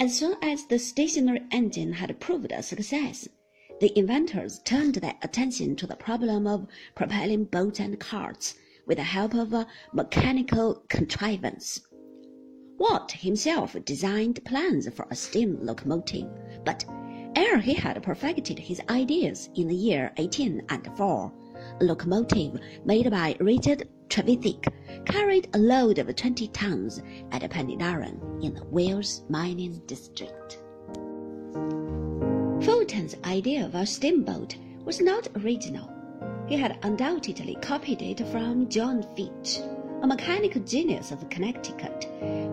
As soon as the stationary engine had proved a success, the inventors turned their attention to the problem of propelling boats and carts with the help of a mechanical contrivance. Watt himself designed plans for a steam locomotive, but ere he had perfected his ideas in the year 1804, a locomotive made by Richard Trevithick carried a load of 20 tons at Penydarren in the Wales mining district. Fulton's idea of a steamboat was not original. He had undoubtedly copied it from John Fitch, a mechanical genius of Connecticut,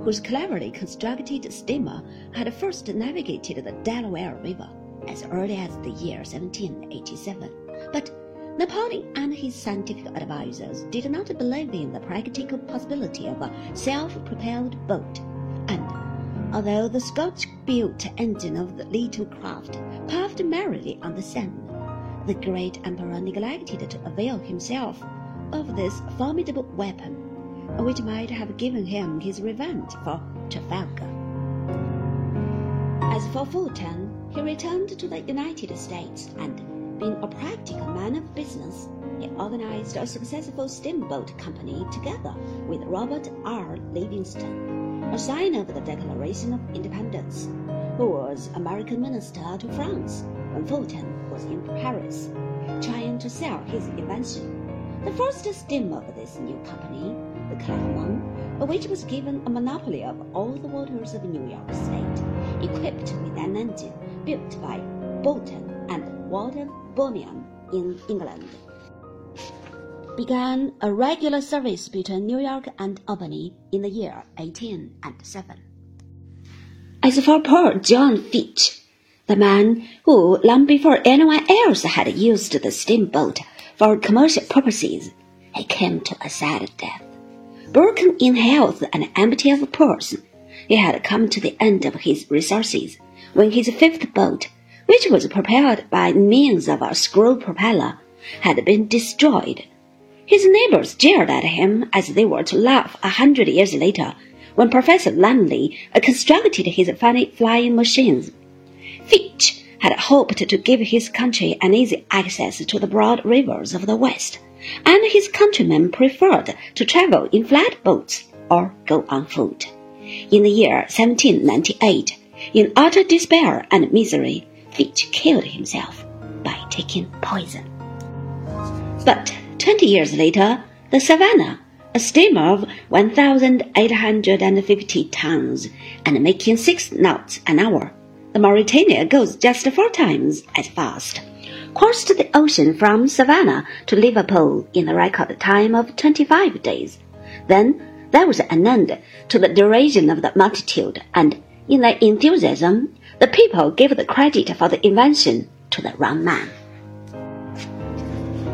whose cleverly constructed steamer had first navigated the Delaware River as early as the year 1787. But Napoleon and his scientific advisers did not believe in the practical possibility of a self-propelled boat, and although the Scotch-built engine of the little craft puffed merrily on the Seine, the great emperor neglected to avail himself of this formidable weapon, which might have given him his revenge for Trafalgar. As for Fulton, he returned to the United States and, being a practical man of business, he organized a successful steamboat company together with Robert R. Livingston a signer of the Declaration of Independence, who was American minister to France when Fulton was in Paris, trying to sell his invention. The first steamer of this new company, the Clermont, which was given a monopoly of all the waters of New York State, equipped with an engine built by Boulton and Watt of Birmingham in England began a regular service between New York and Albany in the year 1807. As for poor John Fitch, the man who, long before anyone else, had used the steamboat for commercial purposes, he came to a sad death. Broken in health and empty of purse, he had come to the end of his resources when his fifth boat, which was propelled by means of a screw propeller, had been destroyed his neighbors jeered at him as they were to laugh a hundred years later when Professor Langley constructed his funny flying machines. Fitch had hoped to give his country an easy access to the broad rivers of the West, and his countrymen preferred to travel in flatboats or go on foot. In the year 1798, in utter despair and misery, Fitch killed himself by taking poison. But Twenty years later, the Savannah, a steamer of 1,850 tons and making six knots an hour, the Mauretania goes just four times as fast, crossed the ocean from Savannah to Liverpool in the record time of 25 days. Then there was an end to the duration of the multitude, and in their enthusiasm, the people gave the credit for the invention to the wrong man.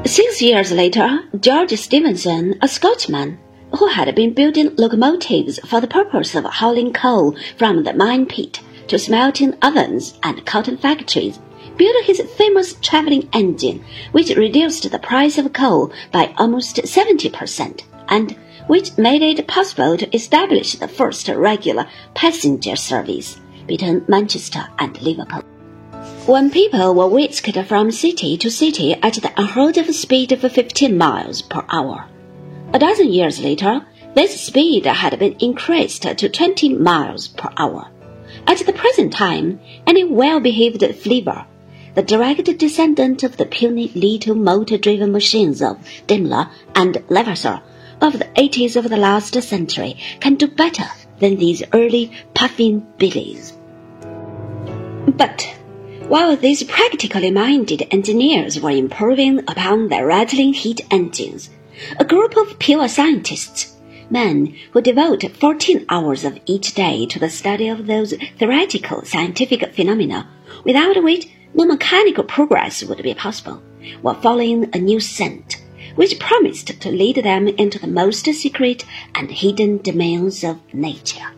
Six years later, George Stephenson, a Scotchman, who had been building locomotives for the purpose of hauling coal from the mine pit to smelting ovens and cotton factories, built his famous traveling engine, which reduced the price of coal by almost 70%, and which made it possible to establish the first regular passenger service between Manchester and Liverpool. When people were whisked from city to city at the unheard of speed of 15 miles per hour. A dozen years later, this speed had been increased to 20 miles per hour. At the present time, any well-behaved flivver, the direct descendant of the puny little motor-driven machines of Daimler and Levassor of the 80s of the last century, can do better than these early puffing billies. But while these practically minded engineers were improving upon their rattling heat engines, a group of pure scientists, men who devote 14 hours of each day to the study of those theoretical scientific phenomena without which no mechanical progress would be possible, were following a new scent, which promised to lead them into the most secret and hidden domains of nature.